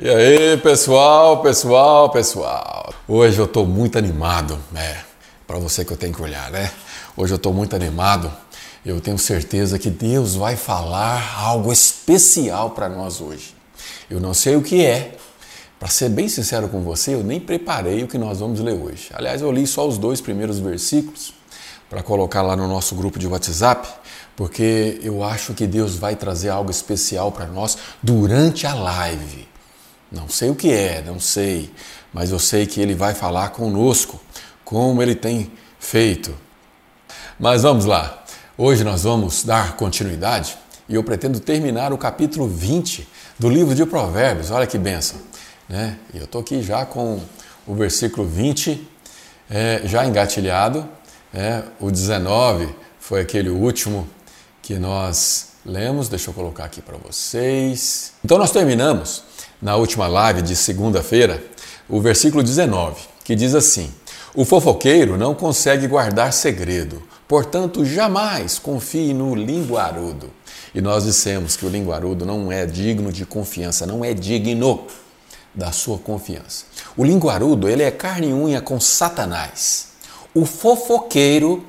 E aí, pessoal, pessoal, pessoal. Hoje eu estou muito animado, né? Para você que eu tenho que olhar, né? Hoje eu estou muito animado. Eu tenho certeza que Deus vai falar algo especial para nós hoje. Eu não sei o que é. Para ser bem sincero com você, eu nem preparei o que nós vamos ler hoje. Aliás, eu li só os dois primeiros versículos para colocar lá no nosso grupo de WhatsApp, porque eu acho que Deus vai trazer algo especial para nós durante a live. Não sei o que é, não sei, mas eu sei que ele vai falar conosco, como ele tem feito. Mas vamos lá. Hoje nós vamos dar continuidade e eu pretendo terminar o capítulo 20 do livro de Provérbios. Olha que benção. Né? E eu estou aqui já com o versículo 20 é, já engatilhado. É, o 19 foi aquele último que nós lemos. Deixa eu colocar aqui para vocês. Então nós terminamos na última live de segunda-feira, o versículo 19, que diz assim: O fofoqueiro não consegue guardar segredo, portanto, jamais confie no linguarudo. E nós dissemos que o linguarudo não é digno de confiança, não é digno da sua confiança. O linguarudo, ele é carne e unha com Satanás. O fofoqueiro,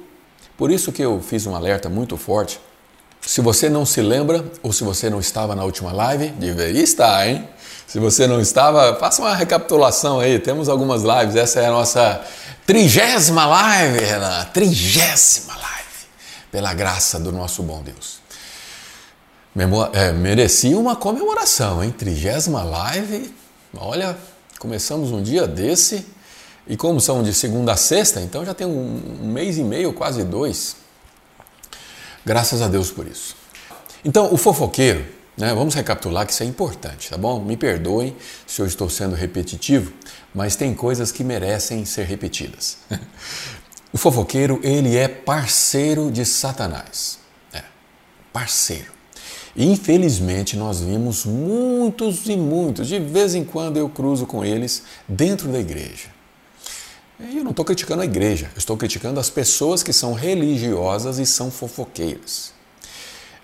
por isso que eu fiz um alerta muito forte. Se você não se lembra ou se você não estava na última live, deveria estar, hein? Se você não estava, faça uma recapitulação aí. Temos algumas lives. Essa é a nossa trigésima live, Renan. Trigésima live. Pela graça do nosso bom Deus. Memo é, merecia uma comemoração, hein? Trigésima live. Olha, começamos um dia desse. E como são de segunda a sexta, então já tem um, um mês e meio, quase dois. Graças a Deus por isso. Então, o fofoqueiro, né? Vamos recapitular que isso é importante, tá bom? Me perdoem se eu estou sendo repetitivo, mas tem coisas que merecem ser repetidas. o fofoqueiro, ele é parceiro de Satanás. É, parceiro. Infelizmente, nós vimos muitos e muitos, de vez em quando eu cruzo com eles dentro da igreja. E eu não estou criticando a igreja, eu estou criticando as pessoas que são religiosas e são fofoqueiras.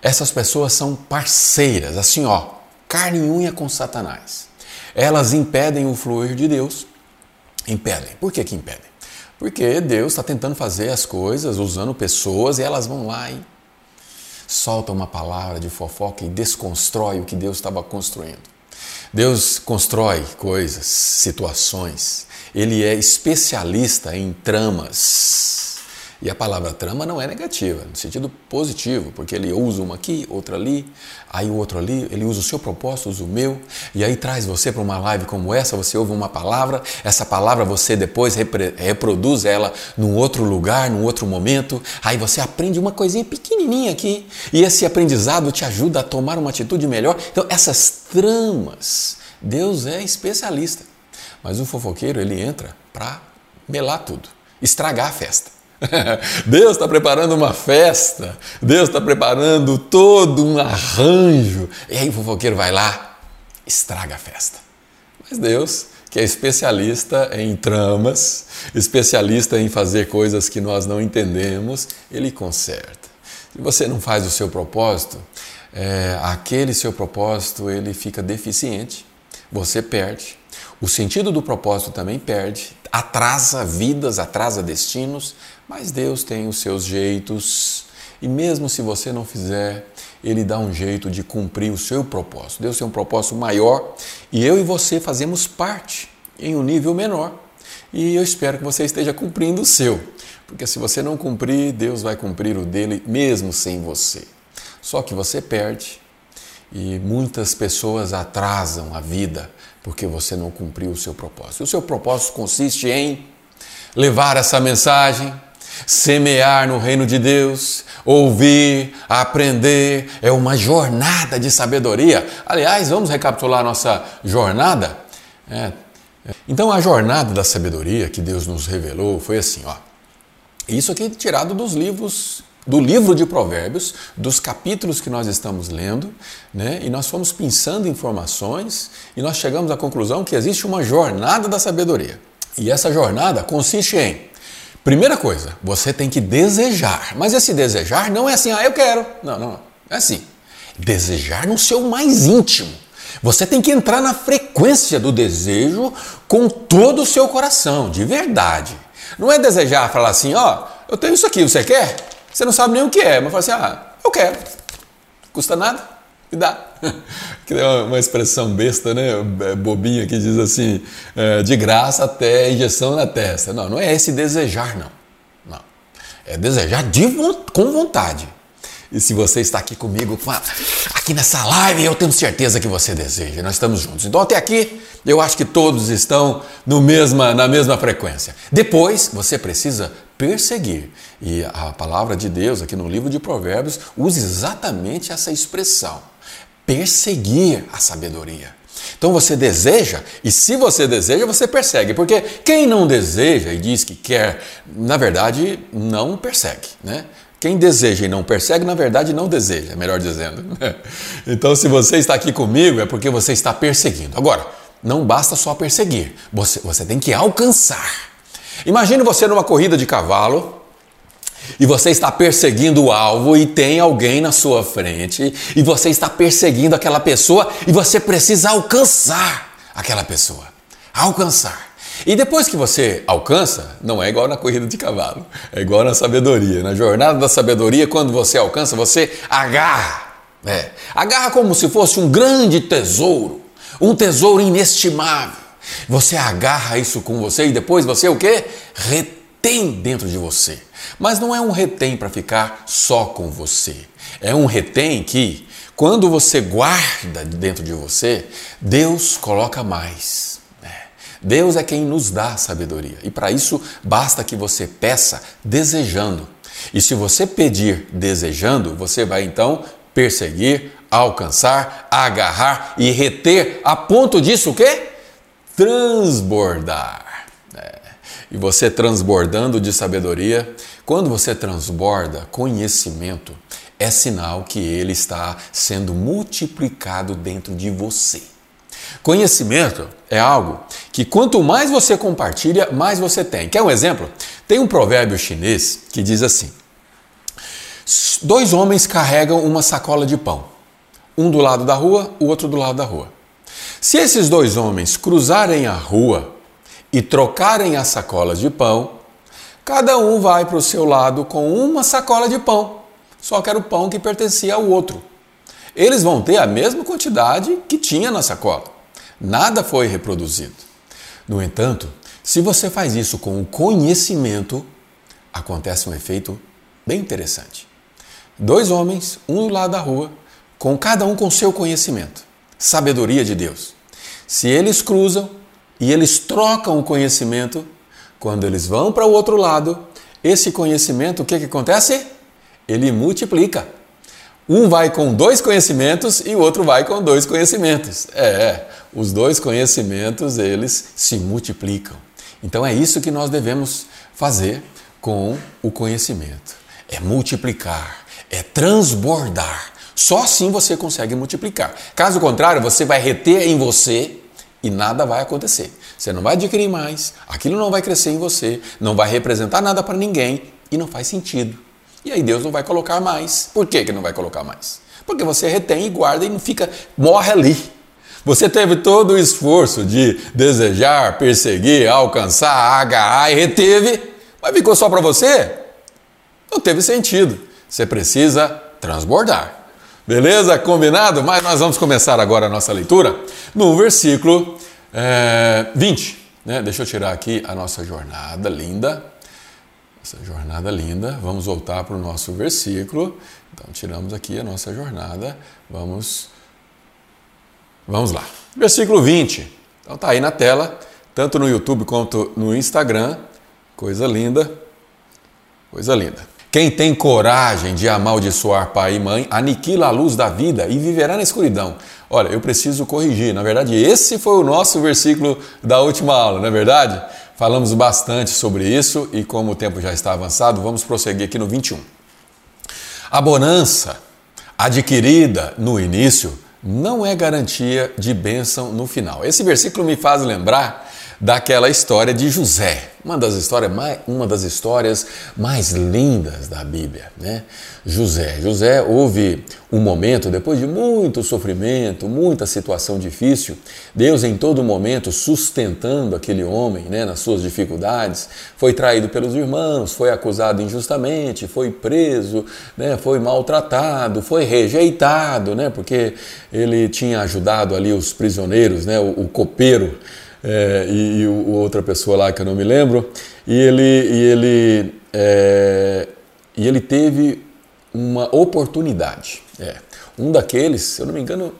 Essas pessoas são parceiras, assim ó, carne e unha com Satanás. Elas impedem o fluir de Deus. Impedem. Por que, que impedem? Porque Deus está tentando fazer as coisas usando pessoas e elas vão lá e soltam uma palavra de fofoca e desconstrói o que Deus estava construindo. Deus constrói coisas, situações. Ele é especialista em tramas. E a palavra trama não é negativa, no sentido positivo, porque ele usa uma aqui, outra ali, aí o outro ali, ele usa o seu propósito, usa o meu, e aí traz você para uma live como essa, você ouve uma palavra, essa palavra você depois reproduz ela num outro lugar, num outro momento, aí você aprende uma coisinha pequenininha aqui, e esse aprendizado te ajuda a tomar uma atitude melhor. Então, essas tramas, Deus é especialista, mas o fofoqueiro ele entra para melar tudo, estragar a festa. Deus está preparando uma festa, Deus está preparando todo um arranjo. E aí o fofoqueiro vai lá, estraga a festa. Mas Deus, que é especialista em tramas, especialista em fazer coisas que nós não entendemos, ele conserta. Se você não faz o seu propósito, é, aquele seu propósito ele fica deficiente, você perde. O sentido do propósito também perde, atrasa vidas, atrasa destinos, mas Deus tem os seus jeitos e mesmo se você não fizer, Ele dá um jeito de cumprir o seu propósito. Deus tem um propósito maior e eu e você fazemos parte em um nível menor. E eu espero que você esteja cumprindo o seu, porque se você não cumprir, Deus vai cumprir o dele mesmo sem você. Só que você perde e muitas pessoas atrasam a vida porque você não cumpriu o seu propósito. O seu propósito consiste em levar essa mensagem Semear no reino de Deus, ouvir, aprender, é uma jornada de sabedoria. Aliás, vamos recapitular nossa jornada? É. Então, a jornada da sabedoria que Deus nos revelou foi assim: ó. Isso aqui é tirado dos livros do livro de Provérbios, dos capítulos que nós estamos lendo, né? e nós fomos pensando informações e nós chegamos à conclusão que existe uma jornada da sabedoria. E essa jornada consiste em Primeira coisa, você tem que desejar. Mas esse desejar não é assim, ah, eu quero. Não, não, não. É assim. Desejar no seu mais íntimo. Você tem que entrar na frequência do desejo com todo o seu coração, de verdade. Não é desejar falar assim, ó, oh, eu tenho isso aqui, você quer? Você não sabe nem o que é, mas fala assim, ah, eu quero. Custa nada, me dá. Que é uma expressão besta, né? É, bobinha que diz assim, é, de graça até injeção na testa. Não, não é esse desejar, não. Não. É desejar de, com vontade. E se você está aqui comigo, aqui nessa live, eu tenho certeza que você deseja. Nós estamos juntos. Então, até aqui, eu acho que todos estão no mesma, na mesma frequência. Depois, você precisa perseguir. E a palavra de Deus, aqui no livro de Provérbios, usa exatamente essa expressão: perseguir a sabedoria. Então você deseja, e se você deseja, você persegue, porque quem não deseja e diz que quer, na verdade, não persegue, né? Quem deseja e não persegue, na verdade, não deseja, melhor dizendo. Então, se você está aqui comigo, é porque você está perseguindo. Agora, não basta só perseguir, você, você tem que alcançar. Imagine você numa corrida de cavalo e você está perseguindo o alvo e tem alguém na sua frente e você está perseguindo aquela pessoa e você precisa alcançar aquela pessoa. Alcançar. E depois que você alcança, não é igual na corrida de cavalo, é igual na sabedoria. Na jornada da sabedoria, quando você alcança, você agarra. É, agarra como se fosse um grande tesouro, um tesouro inestimável. Você agarra isso com você e depois você o que? Retém dentro de você. Mas não é um retém para ficar só com você. É um retém que, quando você guarda dentro de você, Deus coloca mais. Deus é quem nos dá sabedoria e para isso basta que você peça desejando. E se você pedir desejando, você vai então perseguir, alcançar, agarrar e reter a ponto disso o quê? Transbordar. É. E você transbordando de sabedoria, quando você transborda conhecimento, é sinal que ele está sendo multiplicado dentro de você. Conhecimento é algo que quanto mais você compartilha, mais você tem. Quer um exemplo? Tem um provérbio chinês que diz assim: Dois homens carregam uma sacola de pão, um do lado da rua, o outro do lado da rua. Se esses dois homens cruzarem a rua e trocarem as sacolas de pão, cada um vai para o seu lado com uma sacola de pão, só que era o pão que pertencia ao outro. Eles vão ter a mesma quantidade que tinha na sacola. Nada foi reproduzido. No entanto, se você faz isso com o conhecimento, acontece um efeito bem interessante. Dois homens, um do lado da rua, com cada um com seu conhecimento, sabedoria de Deus. Se eles cruzam e eles trocam o conhecimento, quando eles vão para o outro lado, esse conhecimento, o que, que acontece? Ele multiplica. Um vai com dois conhecimentos e o outro vai com dois conhecimentos. É, os dois conhecimentos eles se multiplicam. Então é isso que nós devemos fazer com o conhecimento. É multiplicar, é transbordar. Só assim você consegue multiplicar. Caso contrário, você vai reter em você e nada vai acontecer. Você não vai adquirir mais, aquilo não vai crescer em você, não vai representar nada para ninguém e não faz sentido. E aí Deus não vai colocar mais. Por que, que não vai colocar mais? Porque você retém e guarda e não fica, morre ali. Você teve todo o esforço de desejar, perseguir, alcançar, agarrar e reteve, mas ficou só para você? Não teve sentido. Você precisa transbordar. Beleza? Combinado? Mas nós vamos começar agora a nossa leitura no versículo é, 20. Né? Deixa eu tirar aqui a nossa jornada linda essa jornada linda. Vamos voltar para o nosso versículo. Então, tiramos aqui a nossa jornada. Vamos, vamos lá. Versículo 20. Então, tá aí na tela, tanto no YouTube quanto no Instagram. Coisa linda. Coisa linda. Quem tem coragem de amaldiçoar pai e mãe, aniquila a luz da vida e viverá na escuridão. Olha, eu preciso corrigir. Na verdade, esse foi o nosso versículo da última aula, não é verdade? Falamos bastante sobre isso e, como o tempo já está avançado, vamos prosseguir aqui no 21. A bonança adquirida no início não é garantia de bênção no final. Esse versículo me faz lembrar daquela história de José, uma das histórias mais, uma das histórias mais lindas da Bíblia, né? José. José houve um momento depois de muito sofrimento, muita situação difícil, Deus em todo momento sustentando aquele homem, né, nas suas dificuldades, foi traído pelos irmãos, foi acusado injustamente, foi preso, né, foi maltratado, foi rejeitado, né, porque ele tinha ajudado ali os prisioneiros, né, o, o copeiro é, e, e o, outra pessoa lá que eu não me lembro, e ele, e ele, é, e ele teve uma oportunidade. É, um daqueles, se eu não me engano, não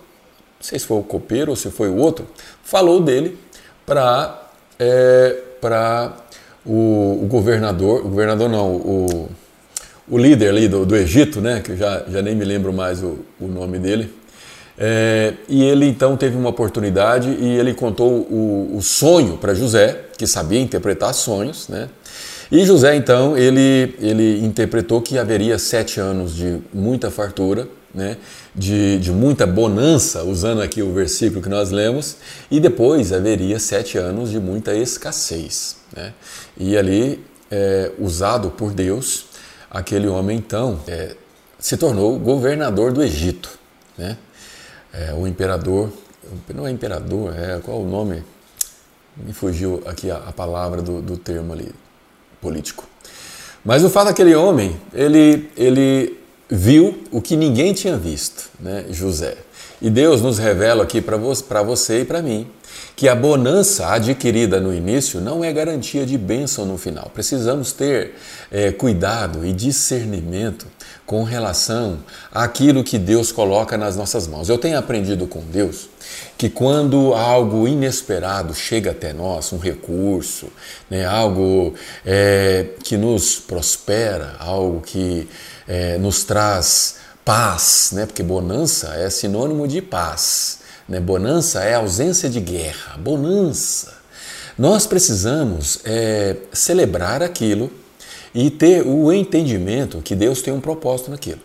sei se foi o copeiro ou se foi o outro, falou dele para é, para o, o, governador, o governador não, o, o líder ali do, do Egito, né, que eu já, já nem me lembro mais o, o nome dele, é, e ele então teve uma oportunidade e ele contou o, o sonho para José, que sabia interpretar sonhos, né? E José então ele, ele interpretou que haveria sete anos de muita fartura, né? de, de muita bonança, usando aqui o versículo que nós lemos, e depois haveria sete anos de muita escassez. Né? E ali, é, usado por Deus, aquele homem então é, se tornou governador do Egito. Né? É, o imperador, não é imperador, é, qual o nome? Me fugiu aqui a, a palavra do, do termo ali, político. Mas o fato daquele homem, ele, ele viu o que ninguém tinha visto, né? José. E Deus nos revela aqui para você e para mim que a bonança adquirida no início não é garantia de bênção no final. Precisamos ter é, cuidado e discernimento com relação àquilo que Deus coloca nas nossas mãos. Eu tenho aprendido com Deus que quando algo inesperado chega até nós, um recurso, né, algo é, que nos prospera, algo que é, nos traz paz, né, porque bonança é sinônimo de paz. Né? Bonança é ausência de guerra, bonança. Nós precisamos é, celebrar aquilo e ter o entendimento que Deus tem um propósito naquilo.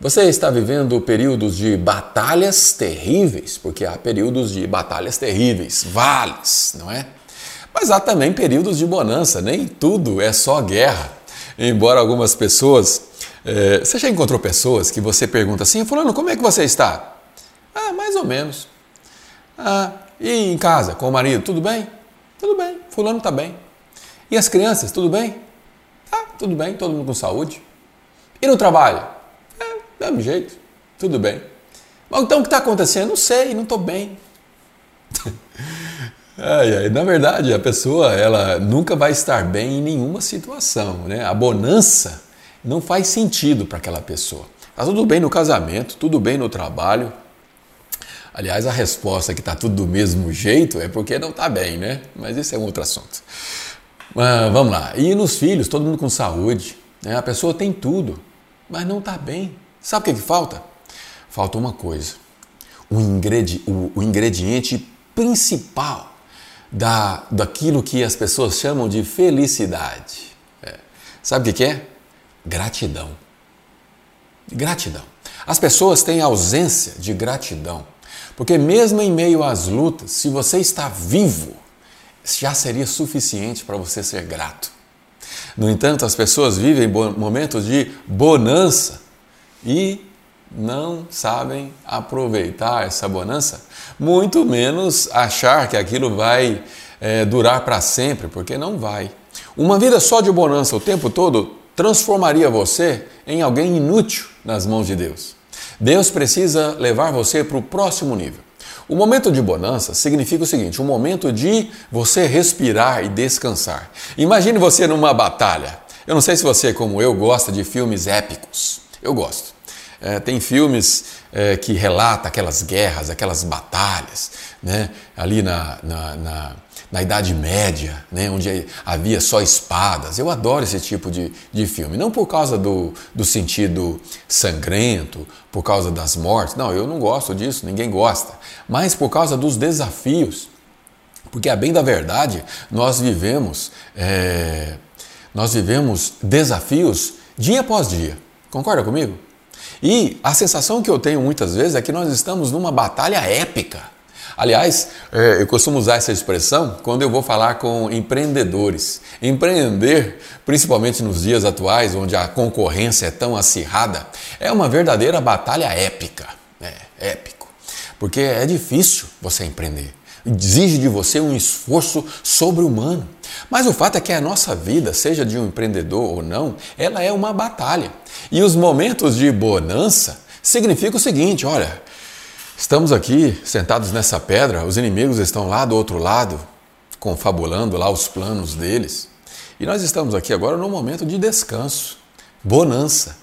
Você está vivendo períodos de batalhas terríveis, porque há períodos de batalhas terríveis, vales, não é? Mas há também períodos de bonança, nem tudo é só guerra. Embora algumas pessoas. É, você já encontrou pessoas que você pergunta assim, Fulano, como é que você está? Ah, mais ou menos. Ah, e em casa, com o marido, tudo bem? Tudo bem, fulano está bem. E as crianças, tudo bem? Ah, tudo bem, todo mundo com saúde. E no trabalho? É, mesmo jeito, tudo bem. Mas então o que está acontecendo? Não sei, não estou bem. ai, na verdade, a pessoa ela nunca vai estar bem em nenhuma situação. Né? A bonança não faz sentido para aquela pessoa. Está tudo bem no casamento, tudo bem no trabalho, Aliás, a resposta que está tudo do mesmo jeito é porque não está bem, né? Mas isso é um outro assunto. Mas, vamos lá. E nos filhos, todo mundo com saúde. Né? A pessoa tem tudo, mas não está bem. Sabe o que, que falta? Falta uma coisa. O, ingredi o, o ingrediente principal da, daquilo que as pessoas chamam de felicidade. É. Sabe o que, que é? Gratidão. Gratidão. As pessoas têm ausência de gratidão. Porque mesmo em meio às lutas, se você está vivo, já seria suficiente para você ser grato. No entanto, as pessoas vivem momentos de bonança e não sabem aproveitar essa bonança, muito menos achar que aquilo vai é, durar para sempre, porque não vai. Uma vida só de bonança o tempo todo transformaria você em alguém inútil nas mãos de Deus. Deus precisa levar você para o próximo nível. O momento de bonança significa o seguinte: um momento de você respirar e descansar. Imagine você numa batalha. Eu não sei se você, como eu, gosta de filmes épicos. Eu gosto. É, tem filmes é, que relatam aquelas guerras, aquelas batalhas, né? ali na, na, na na Idade Média, né, onde havia só espadas. Eu adoro esse tipo de, de filme. Não por causa do, do sentido sangrento, por causa das mortes. Não, eu não gosto disso, ninguém gosta. Mas por causa dos desafios. Porque, a bem da verdade, nós vivemos, é, nós vivemos desafios dia após dia. Concorda comigo? E a sensação que eu tenho muitas vezes é que nós estamos numa batalha épica Aliás, é, eu costumo usar essa expressão quando eu vou falar com empreendedores. Empreender, principalmente nos dias atuais, onde a concorrência é tão acirrada, é uma verdadeira batalha épica. É, épico. Porque é difícil você empreender. Exige de você um esforço sobre-humano. Mas o fato é que a nossa vida, seja de um empreendedor ou não, ela é uma batalha. E os momentos de bonança significam o seguinte: olha, Estamos aqui sentados nessa pedra, os inimigos estão lá do outro lado, confabulando lá os planos deles. E nós estamos aqui agora num momento de descanso, bonança.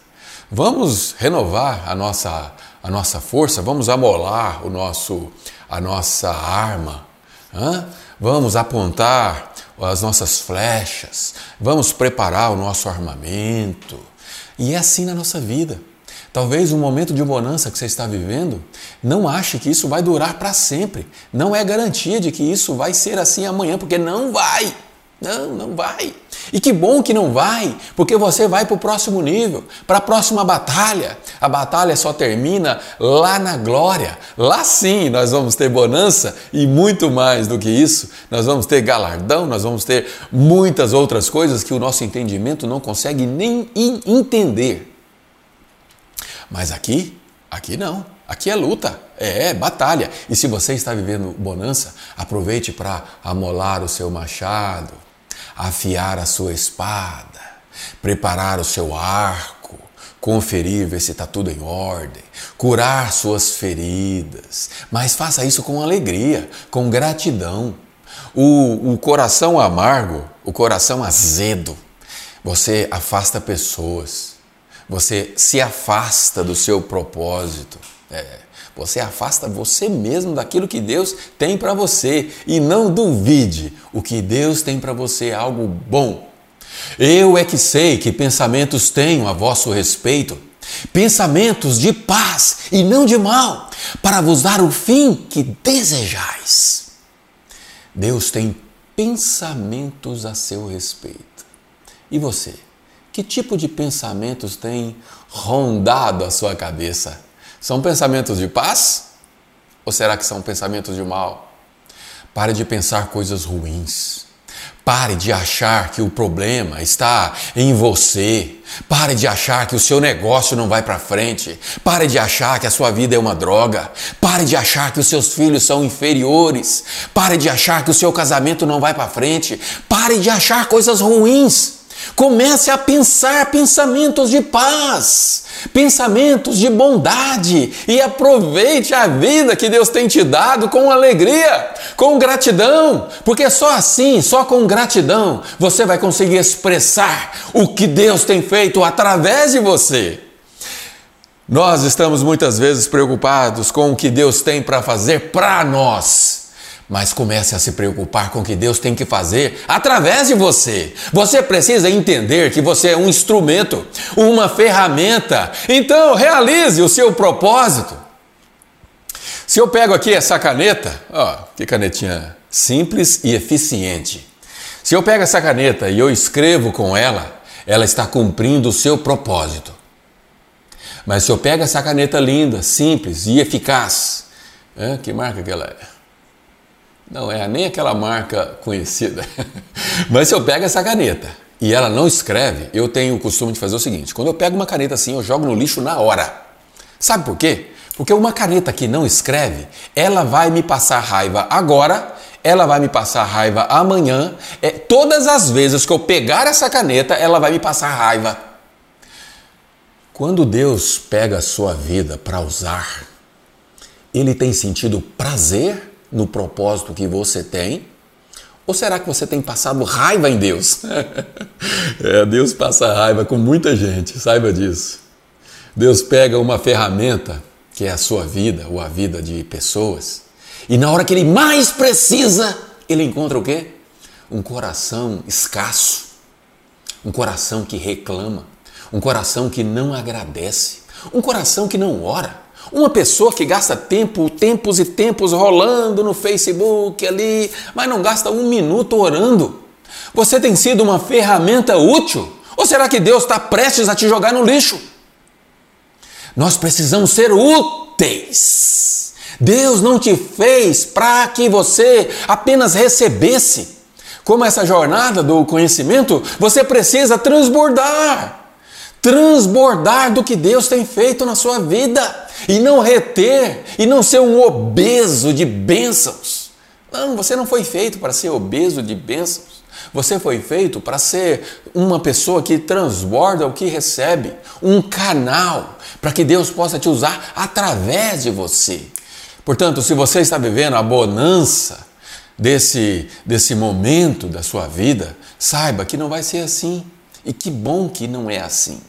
Vamos renovar a nossa, a nossa força, vamos amolar o nosso, a nossa arma, hein? vamos apontar as nossas flechas, vamos preparar o nosso armamento. E é assim na nossa vida. Talvez um momento de bonança que você está vivendo, não ache que isso vai durar para sempre. Não é garantia de que isso vai ser assim amanhã, porque não vai. Não, não vai. E que bom que não vai, porque você vai para o próximo nível, para a próxima batalha. A batalha só termina lá na glória. Lá sim nós vamos ter bonança e muito mais do que isso. Nós vamos ter galardão, nós vamos ter muitas outras coisas que o nosso entendimento não consegue nem entender. Mas aqui, aqui não. Aqui é luta, é, é batalha. E se você está vivendo bonança, aproveite para amolar o seu machado, afiar a sua espada, preparar o seu arco, conferir, ver se está tudo em ordem, curar suas feridas. Mas faça isso com alegria, com gratidão. O, o coração amargo, o coração azedo, você afasta pessoas você se afasta do seu propósito. É, você afasta você mesmo daquilo que Deus tem para você e não duvide, o que Deus tem para você é algo bom. Eu é que sei que pensamentos tenho a vosso respeito, pensamentos de paz e não de mal, para vos dar o fim que desejais. Deus tem pensamentos a seu respeito. E você? Que tipo de pensamentos tem rondado a sua cabeça? São pensamentos de paz? Ou será que são pensamentos de mal? Pare de pensar coisas ruins. Pare de achar que o problema está em você. Pare de achar que o seu negócio não vai para frente. Pare de achar que a sua vida é uma droga. Pare de achar que os seus filhos são inferiores. Pare de achar que o seu casamento não vai para frente. Pare de achar coisas ruins. Comece a pensar pensamentos de paz, pensamentos de bondade e aproveite a vida que Deus tem te dado com alegria, com gratidão, porque só assim, só com gratidão, você vai conseguir expressar o que Deus tem feito através de você. Nós estamos muitas vezes preocupados com o que Deus tem para fazer para nós mas comece a se preocupar com o que Deus tem que fazer através de você. Você precisa entender que você é um instrumento, uma ferramenta. Então, realize o seu propósito. Se eu pego aqui essa caneta, ó, que canetinha simples e eficiente. Se eu pego essa caneta e eu escrevo com ela, ela está cumprindo o seu propósito. Mas se eu pego essa caneta linda, simples e eficaz, é, que marca que ela é? Não é nem aquela marca conhecida. Mas se eu pego essa caneta e ela não escreve, eu tenho o costume de fazer o seguinte: quando eu pego uma caneta assim, eu jogo no lixo na hora. Sabe por quê? Porque uma caneta que não escreve, ela vai me passar raiva agora, ela vai me passar raiva amanhã. É, todas as vezes que eu pegar essa caneta, ela vai me passar raiva. Quando Deus pega a sua vida para usar, ele tem sentido prazer no propósito que você tem? Ou será que você tem passado raiva em Deus? é, Deus passa raiva com muita gente, saiba disso. Deus pega uma ferramenta, que é a sua vida ou a vida de pessoas, e na hora que ele mais precisa, ele encontra o quê? Um coração escasso, um coração que reclama, um coração que não agradece, um coração que não ora, uma pessoa que gasta tempo, tempos e tempos rolando no Facebook ali, mas não gasta um minuto orando. Você tem sido uma ferramenta útil? Ou será que Deus está prestes a te jogar no lixo? Nós precisamos ser úteis. Deus não te fez para que você apenas recebesse. Como essa jornada do conhecimento, você precisa transbordar. Transbordar do que Deus tem feito na sua vida e não reter e não ser um obeso de bênçãos. Não, você não foi feito para ser obeso de bênçãos. Você foi feito para ser uma pessoa que transborda o que recebe, um canal para que Deus possa te usar através de você. Portanto, se você está vivendo a bonança desse, desse momento da sua vida, saiba que não vai ser assim. E que bom que não é assim.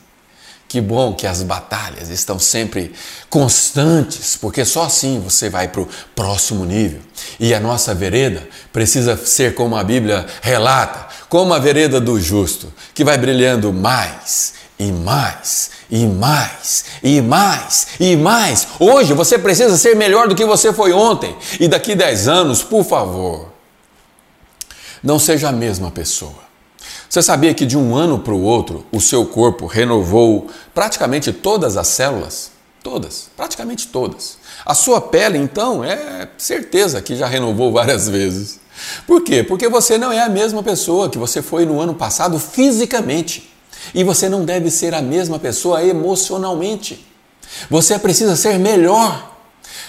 Que bom que as batalhas estão sempre constantes, porque só assim você vai para o próximo nível. E a nossa vereda precisa ser como a Bíblia relata, como a vereda do justo, que vai brilhando mais e mais e mais e mais e mais. Hoje você precisa ser melhor do que você foi ontem. E daqui 10 anos, por favor, não seja a mesma pessoa. Você sabia que de um ano para o outro o seu corpo renovou praticamente todas as células? Todas, praticamente todas. A sua pele, então, é certeza que já renovou várias vezes. Por quê? Porque você não é a mesma pessoa que você foi no ano passado fisicamente. E você não deve ser a mesma pessoa emocionalmente. Você precisa ser melhor.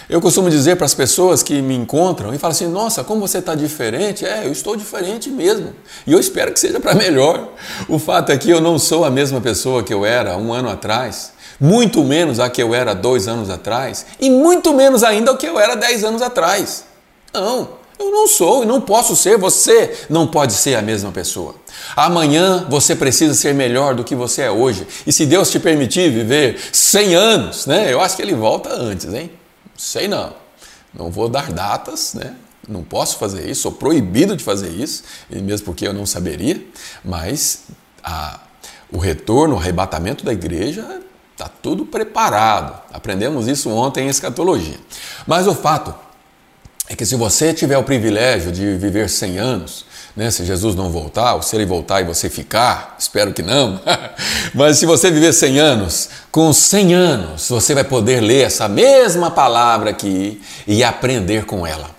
Eu costumo dizer para as pessoas que me encontram e falam assim: Nossa, como você está diferente? É, eu estou diferente mesmo. E eu espero que seja para melhor. O fato é que eu não sou a mesma pessoa que eu era um ano atrás, muito menos a que eu era dois anos atrás, e muito menos ainda o que eu era dez anos atrás. Não, eu não sou e não posso ser. Você não pode ser a mesma pessoa. Amanhã você precisa ser melhor do que você é hoje. E se Deus te permitir viver 100 anos, né? Eu acho que ele volta antes, hein? Sei não. Não vou dar datas, né? Não posso fazer isso, sou proibido de fazer isso, e mesmo porque eu não saberia, mas a, o retorno, o arrebatamento da igreja está tudo preparado. Aprendemos isso ontem em escatologia. Mas o fato é que se você tiver o privilégio de viver 100 anos, né? Se Jesus não voltar, ou se ele voltar e você ficar, espero que não. Mas se você viver 100 anos, com 100 anos você vai poder ler essa mesma palavra aqui e aprender com ela.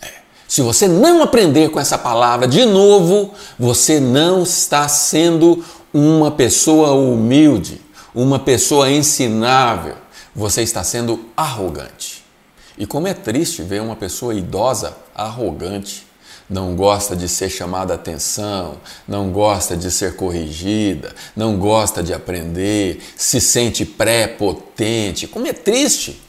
É. Se você não aprender com essa palavra de novo, você não está sendo uma pessoa humilde, uma pessoa ensinável. Você está sendo arrogante. E como é triste ver uma pessoa idosa arrogante não gosta de ser chamada atenção, não gosta de ser corrigida, não gosta de aprender, se sente pré-potente. Como é triste!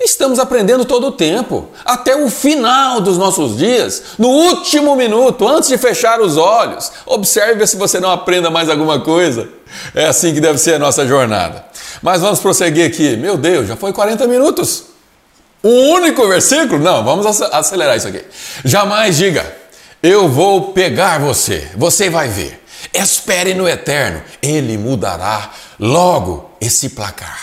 Estamos aprendendo todo o tempo, até o final dos nossos dias, no último minuto, antes de fechar os olhos. Observe se você não aprenda mais alguma coisa. É assim que deve ser a nossa jornada. Mas vamos prosseguir aqui. Meu Deus, já foi 40 minutos. Um único versículo? Não, vamos acelerar isso aqui. Jamais diga, eu vou pegar você, você vai ver. Espere no eterno, ele mudará logo esse placar.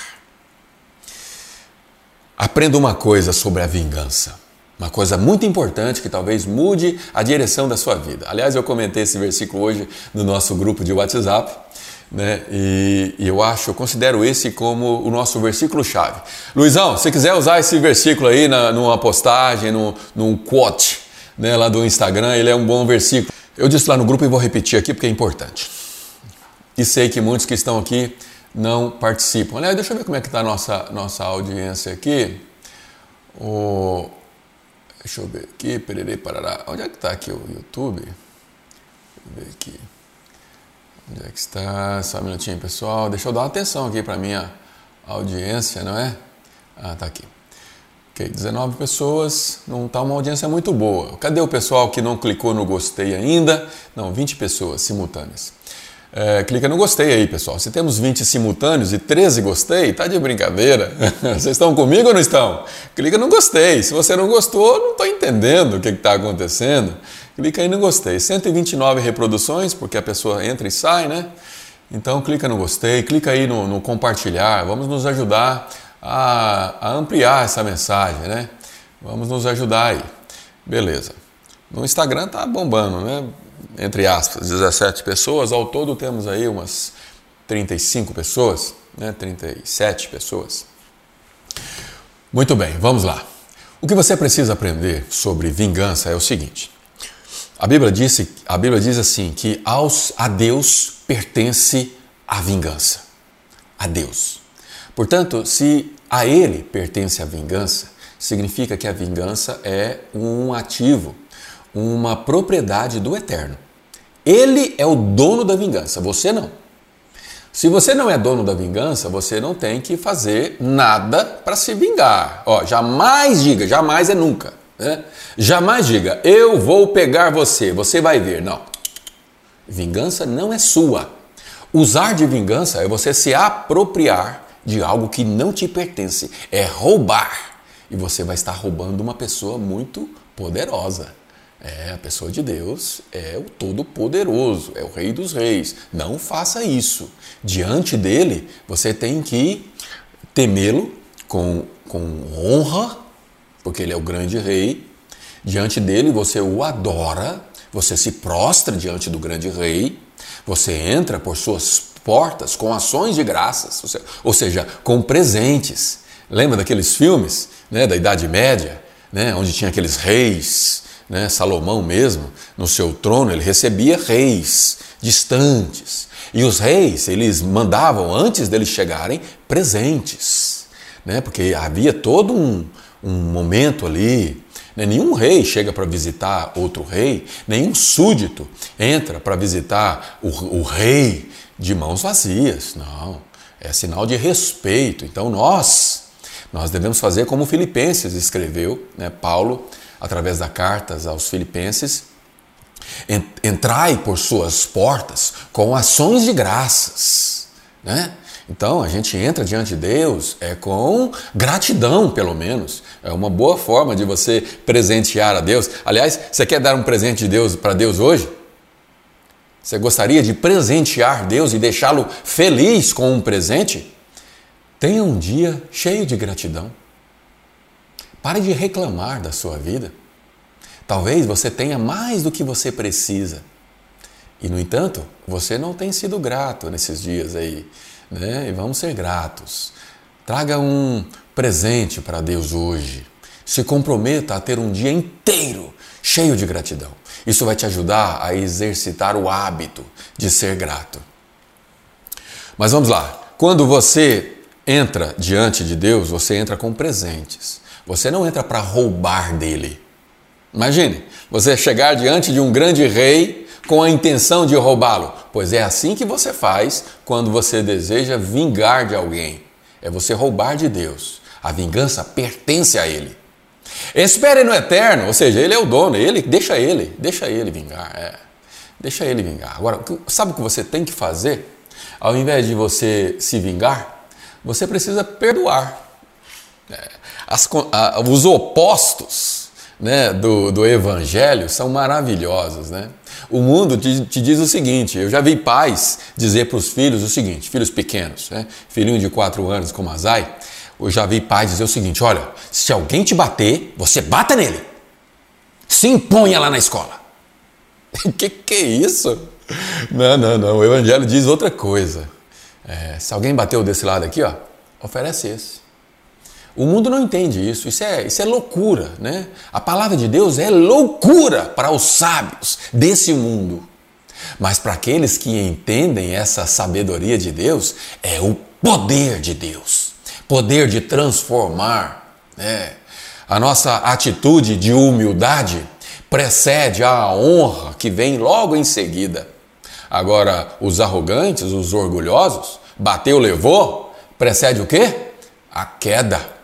Aprenda uma coisa sobre a vingança. Uma coisa muito importante que talvez mude a direção da sua vida. Aliás, eu comentei esse versículo hoje no nosso grupo de WhatsApp né? E, e, eu acho, eu considero esse como o nosso versículo-chave. Luizão, se quiser usar esse versículo aí na, numa postagem, no, num quote né, lá do Instagram, ele é um bom versículo. Eu disse lá no grupo e vou repetir aqui porque é importante. E sei que muitos que estão aqui não participam. Aliás, deixa eu ver como é que está a nossa, nossa audiência aqui. O... Deixa eu ver aqui, pererei, parará. Onde é que está aqui o YouTube? Deixa eu ver aqui. Onde é que está? Só um minutinho, pessoal. Deixa eu dar uma atenção aqui para minha audiência, não é? Ah, tá aqui. Ok, 19 pessoas, não está uma audiência muito boa. Cadê o pessoal que não clicou no gostei ainda? Não, 20 pessoas simultâneas. É, clica no gostei aí, pessoal. Se temos 20 simultâneos e 13 gostei, tá de brincadeira. Vocês estão comigo ou não estão? Clica no gostei. Se você não gostou, não estou entendendo o que está acontecendo. Clica aí no gostei. 129 reproduções, porque a pessoa entra e sai, né? Então clica no gostei, clica aí no, no compartilhar. Vamos nos ajudar a, a ampliar essa mensagem, né? Vamos nos ajudar aí. Beleza. No Instagram tá bombando, né? Entre aspas, 17 pessoas. Ao todo temos aí umas 35 pessoas, né? 37 pessoas. Muito bem, vamos lá. O que você precisa aprender sobre vingança é o seguinte: a Bíblia, disse, a Bíblia diz assim que aos, a Deus pertence a vingança. A Deus. Portanto, se a Ele pertence a vingança, significa que a vingança é um ativo, uma propriedade do Eterno. Ele é o dono da vingança, você não. Se você não é dono da vingança, você não tem que fazer nada para se vingar. Ó, jamais diga, jamais é nunca. Né? Jamais diga, eu vou pegar você, você vai ver. Não. Vingança não é sua. Usar de vingança é você se apropriar de algo que não te pertence, é roubar. E você vai estar roubando uma pessoa muito poderosa. É, a pessoa de Deus é o Todo-Poderoso, é o Rei dos Reis. Não faça isso. Diante dele, você tem que temê-lo com, com honra, porque ele é o grande rei. Diante dele, você o adora, você se prostra diante do grande rei, você entra por suas portas com ações de graças, ou seja, com presentes. Lembra daqueles filmes né, da Idade Média, né, onde tinha aqueles reis né, Salomão mesmo, no seu trono, ele recebia reis distantes. E os reis, eles mandavam, antes deles chegarem, presentes. Né, porque havia todo um, um momento ali. Né, nenhum rei chega para visitar outro rei, nenhum súdito entra para visitar o, o rei de mãos vazias. Não. É sinal de respeito. Então nós, nós devemos fazer como Filipenses escreveu, né, Paulo através das cartas aos Filipenses, entrai por suas portas com ações de graças, né? Então a gente entra diante de Deus é com gratidão, pelo menos. É uma boa forma de você presentear a Deus. Aliás, você quer dar um presente de Deus para Deus hoje? Você gostaria de presentear Deus e deixá-lo feliz com um presente? Tenha um dia cheio de gratidão. Pare de reclamar da sua vida. Talvez você tenha mais do que você precisa. E, no entanto, você não tem sido grato nesses dias aí. Né? E vamos ser gratos. Traga um presente para Deus hoje. Se comprometa a ter um dia inteiro cheio de gratidão. Isso vai te ajudar a exercitar o hábito de ser grato. Mas vamos lá. Quando você entra diante de Deus, você entra com presentes. Você não entra para roubar dele. Imagine, você chegar diante de um grande rei com a intenção de roubá-lo. Pois é assim que você faz quando você deseja vingar de alguém. É você roubar de Deus. A vingança pertence a ele. Espere no eterno, ou seja, ele é o dono, ele deixa ele, deixa ele vingar, é. Deixa ele vingar. Agora, sabe o que você tem que fazer? Ao invés de você se vingar, você precisa perdoar. É. As, a, os opostos né, do, do evangelho são maravilhosos. Né? O mundo te, te diz o seguinte: eu já vi pais dizer para os filhos o seguinte, filhos pequenos, né, filhinho de quatro anos como Azai, eu já vi pais dizer o seguinte: olha, se alguém te bater, você bata nele. Se imponha lá na escola. que que é isso? Não, não, não. O Evangelho diz outra coisa. É, se alguém bateu desse lado aqui, ó, oferece esse. O mundo não entende isso, isso é, isso é loucura, né? A palavra de Deus é loucura para os sábios desse mundo. Mas para aqueles que entendem essa sabedoria de Deus, é o poder de Deus poder de transformar. Né? A nossa atitude de humildade precede a honra que vem logo em seguida. Agora, os arrogantes, os orgulhosos, bateu, levou, precede o quê? A queda.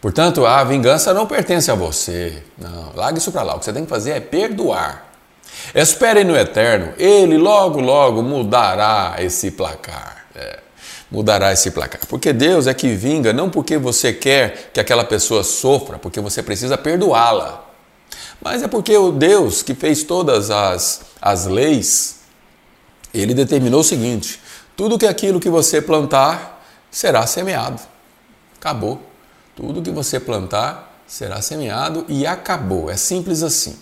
Portanto, a vingança não pertence a você. Não, larga isso para lá. O que você tem que fazer é perdoar. Espere no eterno, ele logo, logo mudará esse placar. É, mudará esse placar. Porque Deus é que vinga, não porque você quer que aquela pessoa sofra, porque você precisa perdoá-la. Mas é porque o Deus que fez todas as, as leis, ele determinou o seguinte: tudo que aquilo que você plantar será semeado. Acabou. Tudo que você plantar será semeado e acabou. É simples assim.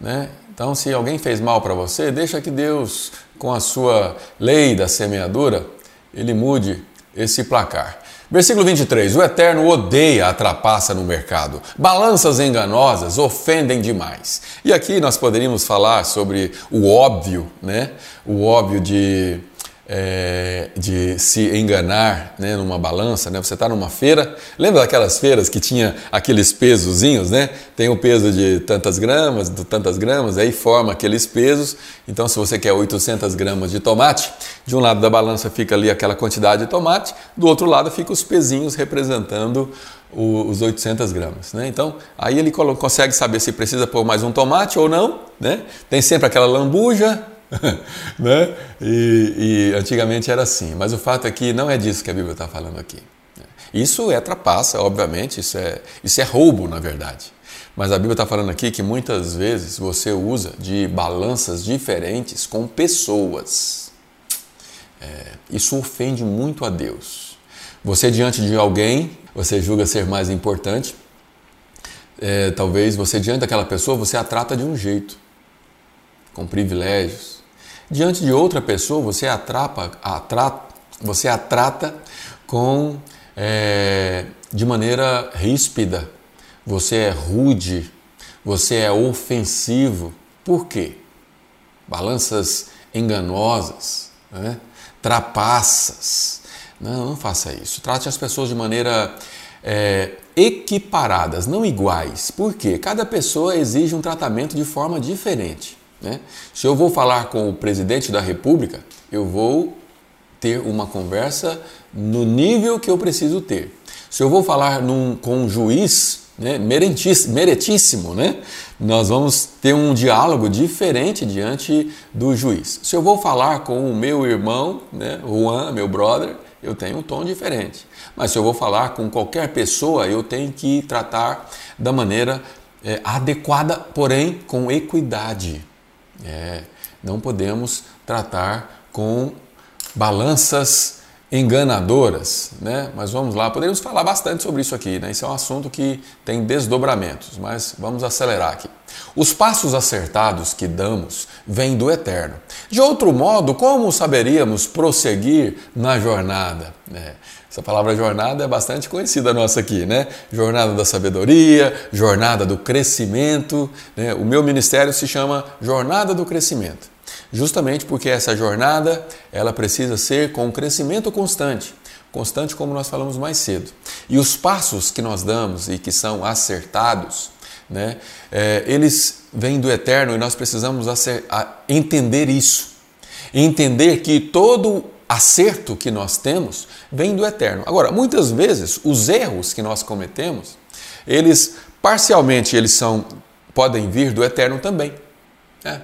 Né? Então, se alguém fez mal para você, deixa que Deus, com a sua lei da semeadura, ele mude esse placar. Versículo 23: O Eterno odeia a trapaça no mercado. Balanças enganosas ofendem demais. E aqui nós poderíamos falar sobre o óbvio, né? O óbvio de é, de se enganar né, numa balança, né? Você está numa feira, lembra daquelas feiras que tinha aqueles pesozinhos, né? Tem o peso de tantas gramas, de tantas gramas, aí forma aqueles pesos. Então, se você quer 800 gramas de tomate, de um lado da balança fica ali aquela quantidade de tomate, do outro lado fica os pezinhos representando os 800 gramas. Né? Então, aí ele consegue saber se precisa pôr mais um tomate ou não. Né? Tem sempre aquela lambuja, né? E, e, antigamente era assim, mas o fato é que não é disso que a Bíblia está falando aqui. Isso é trapaça, obviamente, isso é, isso é roubo, na verdade. Mas a Bíblia está falando aqui que muitas vezes você usa de balanças diferentes com pessoas. É, isso ofende muito a Deus. Você, diante de alguém, você julga ser mais importante. É, talvez você, diante daquela pessoa, você a trata de um jeito, com privilégios, Diante de outra pessoa, você a, trapa, a, tra, você a trata com, é, de maneira ríspida, você é rude, você é ofensivo. Por quê? Balanças enganosas, né? trapaças. Não, não faça isso. Trate as pessoas de maneira é, equiparadas, não iguais. Por quê? Cada pessoa exige um tratamento de forma diferente. Né? Se eu vou falar com o presidente da República, eu vou ter uma conversa no nível que eu preciso ter. Se eu vou falar num, com um juiz né, meritíssimo, né, nós vamos ter um diálogo diferente diante do juiz. Se eu vou falar com o meu irmão, né, Juan, meu brother, eu tenho um tom diferente. Mas se eu vou falar com qualquer pessoa, eu tenho que tratar da maneira é, adequada, porém com equidade. É, não podemos tratar com balanças enganadoras, né? Mas vamos lá, poderíamos falar bastante sobre isso aqui, né? Isso é um assunto que tem desdobramentos, mas vamos acelerar aqui. Os passos acertados que damos vêm do eterno. De outro modo, como saberíamos prosseguir na jornada? É, essa palavra jornada é bastante conhecida nossa aqui, né? Jornada da sabedoria, jornada do crescimento. Né? O meu ministério se chama Jornada do Crescimento, justamente porque essa jornada ela precisa ser com crescimento constante, constante como nós falamos mais cedo. E os passos que nós damos e que são acertados, né? É, eles vêm do eterno e nós precisamos entender isso, entender que todo acerto que nós temos vem do eterno. Agora, muitas vezes os erros que nós cometemos, eles parcialmente eles são podem vir do eterno também. Né?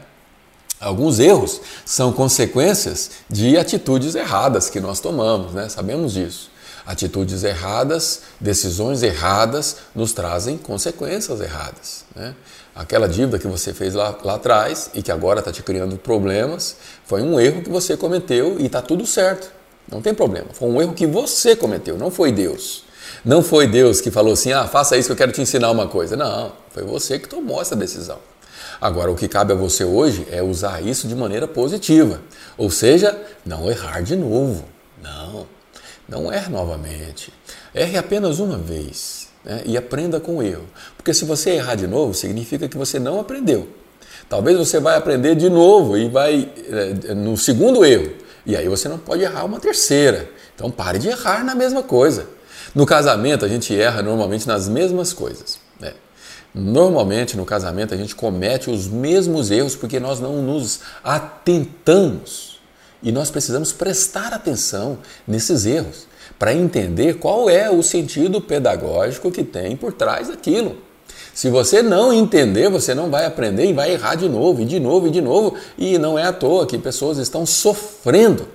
Alguns erros são consequências de atitudes erradas que nós tomamos, né? sabemos disso. Atitudes erradas, decisões erradas nos trazem consequências erradas. Né? Aquela dívida que você fez lá, lá atrás e que agora está te criando problemas, foi um erro que você cometeu e está tudo certo. Não tem problema. Foi um erro que você cometeu, não foi Deus. Não foi Deus que falou assim: ah, faça isso que eu quero te ensinar uma coisa. Não, foi você que tomou essa decisão. Agora, o que cabe a você hoje é usar isso de maneira positiva. Ou seja, não errar de novo. Não, não erre novamente. Erre apenas uma vez né? e aprenda com o erro. Porque se você errar de novo, significa que você não aprendeu. Talvez você vai aprender de novo e vai é, no segundo erro. E aí você não pode errar uma terceira. Então pare de errar na mesma coisa. No casamento a gente erra normalmente nas mesmas coisas. Né? Normalmente no casamento a gente comete os mesmos erros porque nós não nos atentamos. E nós precisamos prestar atenção nesses erros para entender qual é o sentido pedagógico que tem por trás daquilo. Se você não entender, você não vai aprender e vai errar de novo, e de novo, e de novo. E não é à toa que pessoas estão sofrendo.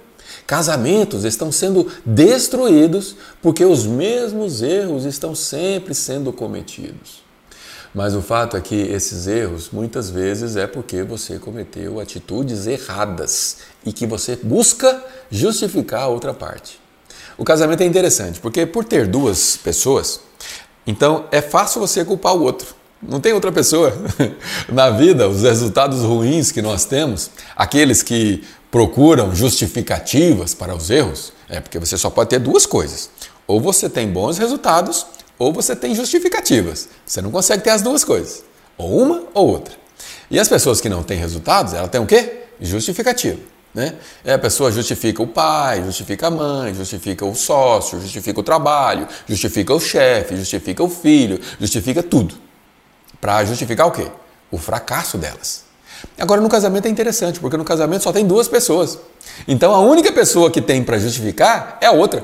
Casamentos estão sendo destruídos porque os mesmos erros estão sempre sendo cometidos. Mas o fato é que esses erros muitas vezes é porque você cometeu atitudes erradas e que você busca justificar a outra parte. O casamento é interessante, porque por ter duas pessoas, então é fácil você culpar o outro. Não tem outra pessoa. Na vida, os resultados ruins que nós temos, aqueles que procuram justificativas para os erros, é porque você só pode ter duas coisas: Ou você tem bons resultados, ou você tem justificativas. Você não consegue ter as duas coisas. Ou uma ou outra. E as pessoas que não têm resultados, ela tem o quê? Justificativa. Né? E a pessoa justifica o pai, justifica a mãe, justifica o sócio, justifica o trabalho, justifica o chefe, justifica o filho, justifica tudo. Para justificar o quê? O fracasso delas. Agora, no casamento é interessante, porque no casamento só tem duas pessoas. Então, a única pessoa que tem para justificar é a outra.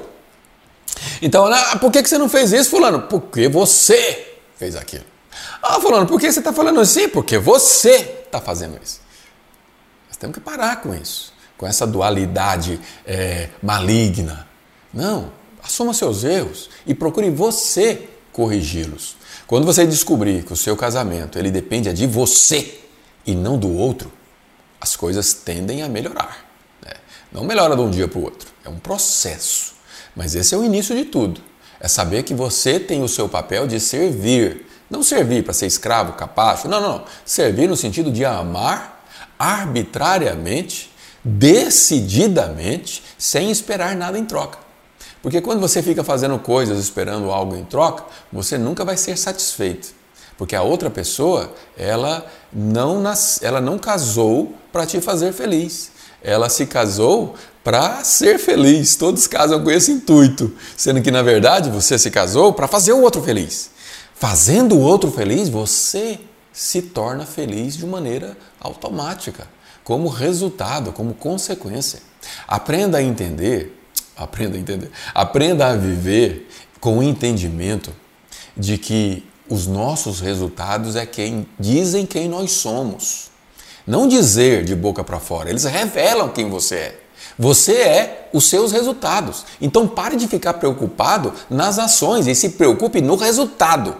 Então, ah, por que você não fez isso, Fulano? Porque você fez aquilo. Ah, Fulano, por que você está falando assim? Porque você está fazendo isso. Nós temos que parar com isso, com essa dualidade é, maligna. Não, assuma seus erros e procure você corrigi-los. Quando você descobrir que o seu casamento ele depende de você e não do outro, as coisas tendem a melhorar. Né? Não melhora de um dia para o outro, é um processo. Mas esse é o início de tudo. É saber que você tem o seu papel de servir. Não servir para ser escravo, capacho. Não, não. Servir no sentido de amar arbitrariamente, decididamente, sem esperar nada em troca. Porque quando você fica fazendo coisas esperando algo em troca, você nunca vai ser satisfeito. Porque a outra pessoa, ela não, nas, ela não casou para te fazer feliz. Ela se casou para ser feliz. Todos casam com esse intuito, sendo que na verdade você se casou para fazer o outro feliz. Fazendo o outro feliz, você se torna feliz de maneira automática, como resultado, como consequência. Aprenda a entender, aprenda a entender, aprenda a viver com o entendimento de que os nossos resultados é quem dizem quem nós somos. Não dizer de boca para fora, eles revelam quem você é. Você é os seus resultados. Então pare de ficar preocupado nas ações e se preocupe no resultado.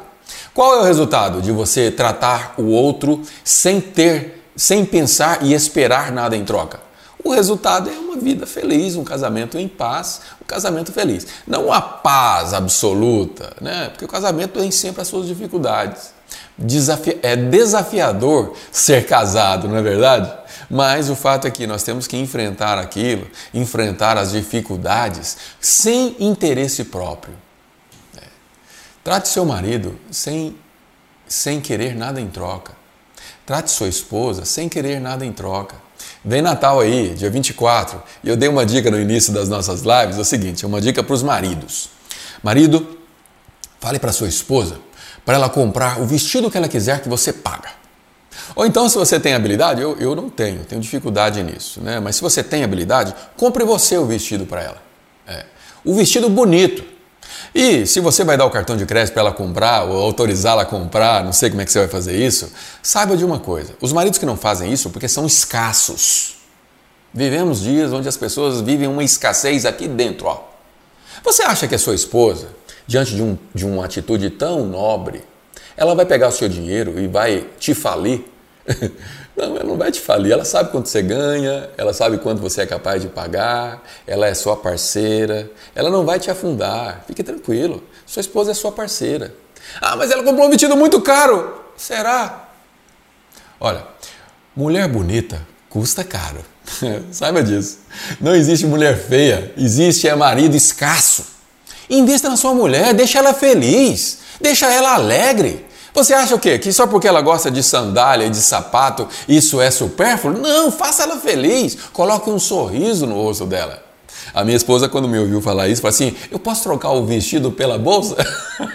Qual é o resultado de você tratar o outro sem ter, sem pensar e esperar nada em troca? O resultado é uma vida feliz, um casamento em paz, um casamento feliz. Não a paz absoluta, né? Porque o casamento tem sempre as suas dificuldades. Desafi é desafiador ser casado, não é verdade? Mas o fato é que nós temos que enfrentar aquilo, enfrentar as dificuldades sem interesse próprio. É. Trate seu marido sem, sem querer nada em troca. Trate sua esposa sem querer nada em troca. Vem Natal aí, dia 24, e eu dei uma dica no início das nossas lives, é o seguinte, é uma dica para os maridos. Marido, fale para sua esposa para ela comprar o vestido que ela quiser que você paga. Ou então, se você tem habilidade, eu, eu não tenho, tenho dificuldade nisso, né? Mas se você tem habilidade, compre você o vestido para ela. É. O vestido bonito. E se você vai dar o cartão de crédito para ela comprar ou autorizá-la a comprar, não sei como é que você vai fazer isso, saiba de uma coisa: os maridos que não fazem isso porque são escassos. Vivemos dias onde as pessoas vivem uma escassez aqui dentro. Ó. Você acha que a sua esposa, diante de, um, de uma atitude tão nobre, ela vai pegar o seu dinheiro e vai te falir? Não, ela não vai te falir. Ela sabe quanto você ganha, ela sabe quanto você é capaz de pagar, ela é sua parceira. Ela não vai te afundar. Fique tranquilo. Sua esposa é sua parceira. Ah, mas ela comprou um vestido muito caro. Será? Olha, mulher bonita custa caro. Saiba disso. Não existe mulher feia, existe é marido escasso. Invista na sua mulher, deixa ela feliz, deixa ela alegre. Você acha o quê? Que só porque ela gosta de sandália e de sapato, isso é supérfluo? Não, faça ela feliz. Coloque um sorriso no rosto dela. A minha esposa, quando me ouviu falar isso, falou assim: Eu posso trocar o vestido pela bolsa?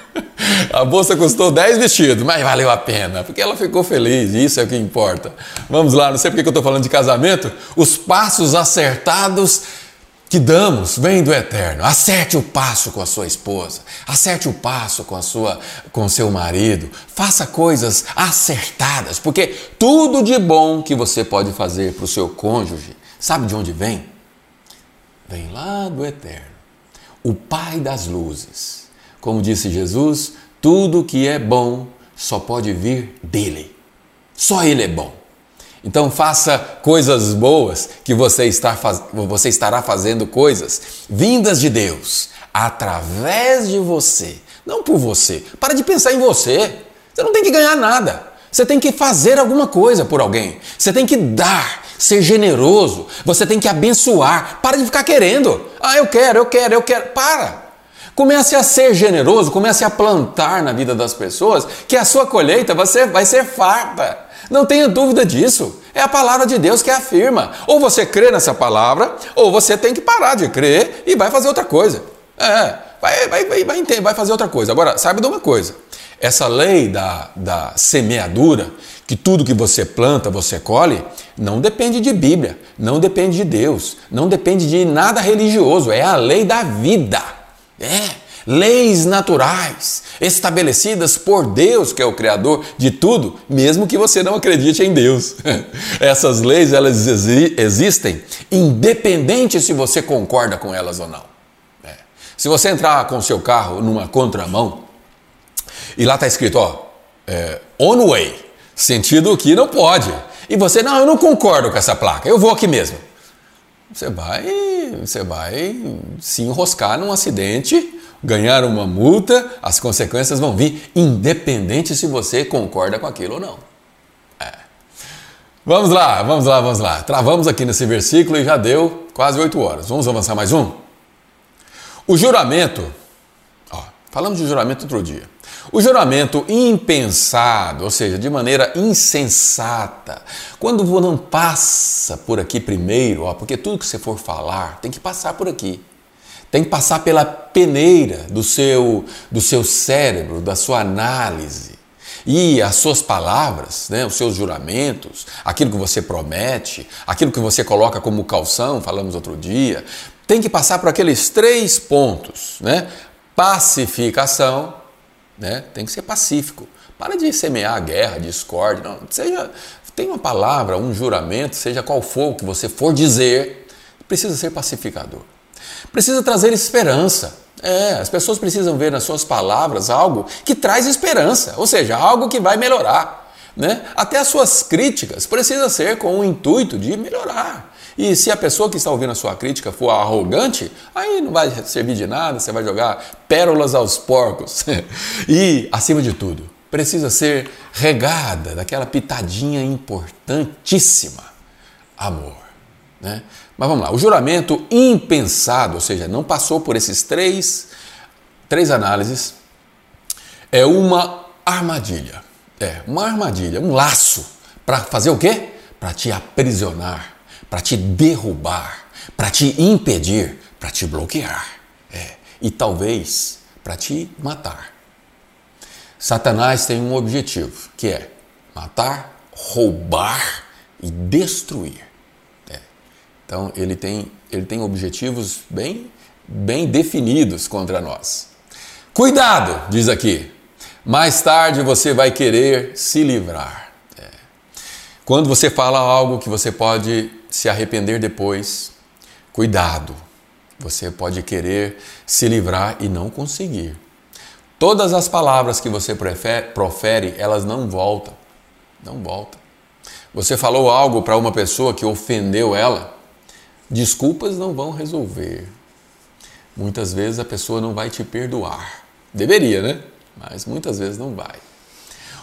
a bolsa custou 10 vestidos, mas valeu a pena, porque ela ficou feliz, e isso é o que importa. Vamos lá, não sei porque eu estou falando de casamento. Os passos acertados que damos vem do eterno. Acerte o passo com a sua esposa, acerte o passo com a sua com seu marido. Faça coisas acertadas, porque tudo de bom que você pode fazer para o seu cônjuge, sabe de onde vem? Vem lá do eterno. O Pai das luzes. Como disse Jesus, tudo que é bom só pode vir dele. Só ele é bom. Então faça coisas boas, que você, está faz... você estará fazendo coisas vindas de Deus, através de você, não por você. Para de pensar em você. Você não tem que ganhar nada. Você tem que fazer alguma coisa por alguém. Você tem que dar, ser generoso. Você tem que abençoar. Para de ficar querendo. Ah, eu quero, eu quero, eu quero. Para. Comece a ser generoso, comece a plantar na vida das pessoas, que a sua colheita vai ser, vai ser farta. Não tenha dúvida disso. É a palavra de Deus que afirma. Ou você crê nessa palavra, ou você tem que parar de crer e vai fazer outra coisa. É, vai, vai, vai, vai, vai fazer outra coisa. Agora, saiba de uma coisa: essa lei da, da semeadura, que tudo que você planta, você colhe, não depende de Bíblia, não depende de Deus, não depende de nada religioso, é a lei da vida. É leis naturais estabelecidas por Deus, que é o criador de tudo, mesmo que você não acredite em Deus. Essas leis elas existem independente se você concorda com elas ou não. É. Se você entrar com seu carro numa contramão e lá está escrito, ó, é, on way, sentido que não pode, e você não, eu não concordo com essa placa, eu vou aqui mesmo. Você vai, você vai se enroscar num acidente ganhar uma multa, as consequências vão vir, independente se você concorda com aquilo ou não. É. Vamos lá, vamos lá, vamos lá. Travamos aqui nesse versículo e já deu quase oito horas. Vamos avançar mais um? O juramento, ó, falamos de juramento outro dia. O juramento impensado, ou seja, de maneira insensata, quando não passa por aqui primeiro, ó, porque tudo que você for falar tem que passar por aqui tem que passar pela peneira do seu, do seu cérebro, da sua análise. E as suas palavras, né, os seus juramentos, aquilo que você promete, aquilo que você coloca como calção, falamos outro dia, tem que passar por aqueles três pontos, né? Pacificação, né? Tem que ser pacífico. Para de semear guerra, discórdia, não, seja tem uma palavra, um juramento, seja qual for o que você for dizer, precisa ser pacificador. Precisa trazer esperança. É, as pessoas precisam ver nas suas palavras algo que traz esperança, ou seja, algo que vai melhorar. Né? Até as suas críticas precisam ser com o intuito de melhorar. E se a pessoa que está ouvindo a sua crítica for arrogante, aí não vai servir de nada, você vai jogar pérolas aos porcos. e, acima de tudo, precisa ser regada daquela pitadinha importantíssima: amor. Né? Mas vamos lá, o juramento impensado, ou seja, não passou por esses três, três análises, é uma armadilha. É, uma armadilha, um laço para fazer o quê? Para te aprisionar, para te derrubar, para te impedir, para te bloquear. É, e talvez para te matar. Satanás tem um objetivo, que é matar, roubar e destruir. Então ele tem, ele tem objetivos bem, bem definidos contra nós. Cuidado, diz aqui. Mais tarde você vai querer se livrar. É. Quando você fala algo que você pode se arrepender depois, cuidado. Você pode querer se livrar e não conseguir. Todas as palavras que você profere, elas não voltam. Não voltam. Você falou algo para uma pessoa que ofendeu ela, Desculpas não vão resolver. Muitas vezes a pessoa não vai te perdoar. Deveria, né? Mas muitas vezes não vai.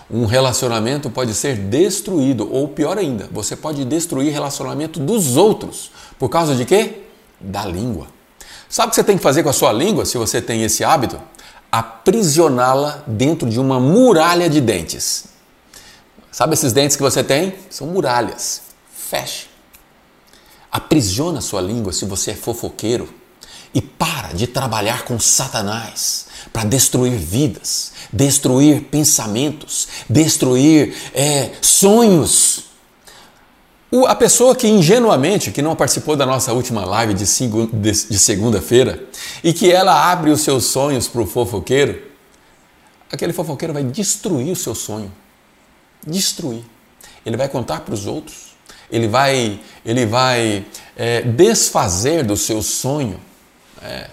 Um relacionamento pode ser destruído, ou pior ainda, você pode destruir relacionamento dos outros. Por causa de quê? Da língua. Sabe o que você tem que fazer com a sua língua, se você tem esse hábito? Aprisioná-la dentro de uma muralha de dentes. Sabe esses dentes que você tem? São muralhas. Feche. Aprisiona sua língua se você é fofoqueiro e para de trabalhar com Satanás para destruir vidas, destruir pensamentos, destruir é, sonhos. O, a pessoa que ingenuamente, que não participou da nossa última live de, de, de segunda-feira e que ela abre os seus sonhos para o fofoqueiro, aquele fofoqueiro vai destruir o seu sonho. Destruir. Ele vai contar para os outros ele vai, ele vai é, desfazer do seu sonho. É.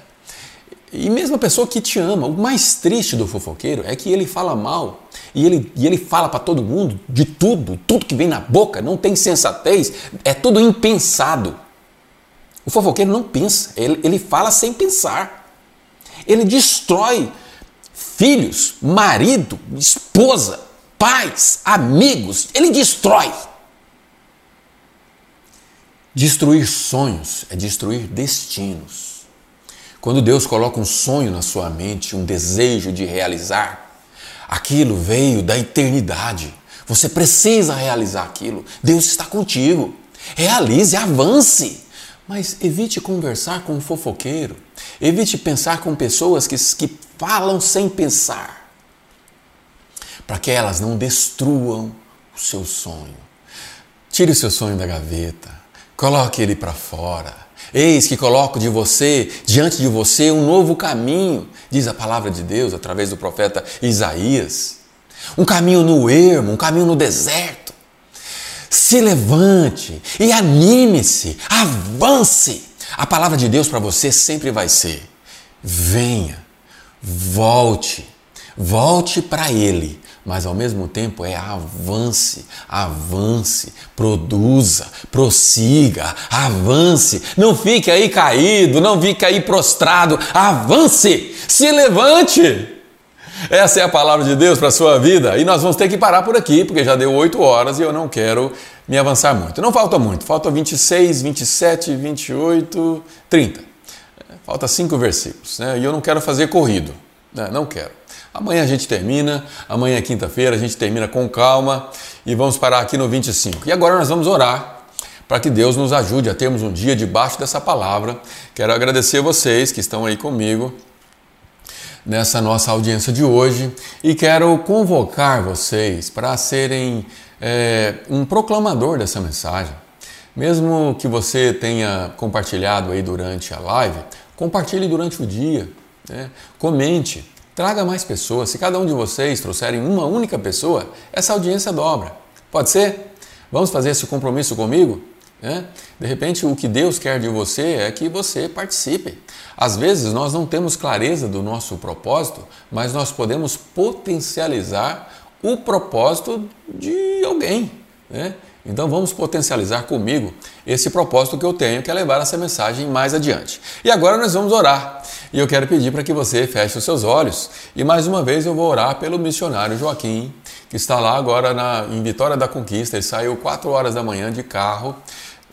E mesmo a pessoa que te ama, o mais triste do fofoqueiro é que ele fala mal e ele, e ele fala para todo mundo de tudo, tudo que vem na boca, não tem sensatez, é tudo impensado. O fofoqueiro não pensa, ele, ele fala sem pensar. Ele destrói filhos, marido, esposa, pais, amigos, ele destrói. Destruir sonhos é destruir destinos. Quando Deus coloca um sonho na sua mente, um desejo de realizar, aquilo veio da eternidade. Você precisa realizar aquilo. Deus está contigo. Realize, avance. Mas evite conversar com um fofoqueiro. Evite pensar com pessoas que, que falam sem pensar. Para que elas não destruam o seu sonho. Tire o seu sonho da gaveta. Coloque ele para fora Eis que coloco de você, diante de você, um novo caminho, diz a palavra de Deus através do profeta Isaías. Um caminho no ermo, um caminho no deserto. Se levante e anime-se, avance. A palavra de Deus para você sempre vai ser: venha, volte, volte para Ele, mas ao mesmo tempo é avance, avance, produza, prossiga, avance. Não fique aí caído, não fique aí prostrado, avance, se levante. Essa é a palavra de Deus para a sua vida e nós vamos ter que parar por aqui, porque já deu 8 horas e eu não quero me avançar muito. Não falta muito, falta 26, 27, 28, 30. Falta cinco versículos, né? E eu não quero fazer corrido, né? não quero. Amanhã a gente termina, amanhã é quinta-feira, a gente termina com calma e vamos parar aqui no 25. E agora nós vamos orar para que Deus nos ajude a termos um dia debaixo dessa palavra. Quero agradecer a vocês que estão aí comigo nessa nossa audiência de hoje e quero convocar vocês para serem é, um proclamador dessa mensagem. Mesmo que você tenha compartilhado aí durante a live, compartilhe durante o dia, né? comente, Traga mais pessoas. Se cada um de vocês trouxerem uma única pessoa, essa audiência dobra. Pode ser? Vamos fazer esse compromisso comigo? É? De repente, o que Deus quer de você é que você participe. Às vezes, nós não temos clareza do nosso propósito, mas nós podemos potencializar o propósito de alguém. Né? Então vamos potencializar comigo esse propósito que eu tenho, que é levar essa mensagem mais adiante. E agora nós vamos orar. E eu quero pedir para que você feche os seus olhos. E mais uma vez eu vou orar pelo missionário Joaquim, que está lá agora na, em Vitória da Conquista. Ele saiu 4 horas da manhã de carro.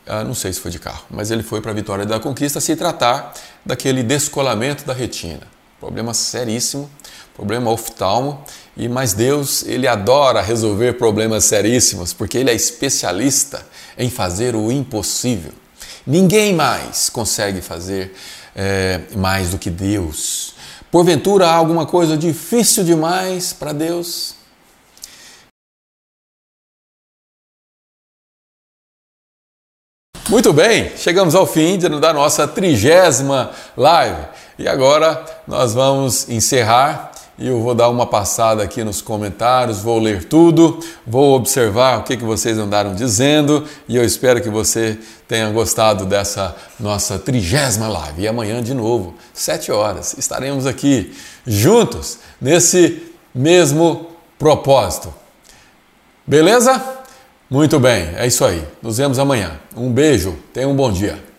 Ah, não sei se foi de carro, mas ele foi para a Vitória da Conquista se tratar daquele descolamento da retina. Problema seríssimo, problema oftalmo. E mas Deus, ele adora resolver problemas seríssimos, porque ele é especialista em fazer o impossível. Ninguém mais consegue fazer é, mais do que Deus. Porventura há alguma coisa difícil demais para Deus? Muito bem, chegamos ao fim da nossa trigésima live e agora nós vamos encerrar e eu vou dar uma passada aqui nos comentários, vou ler tudo, vou observar o que, que vocês andaram dizendo e eu espero que você tenha gostado dessa nossa trigésima live. E amanhã, de novo, sete horas, estaremos aqui juntos nesse mesmo propósito. Beleza? Muito bem, é isso aí. Nos vemos amanhã. Um beijo, tenha um bom dia.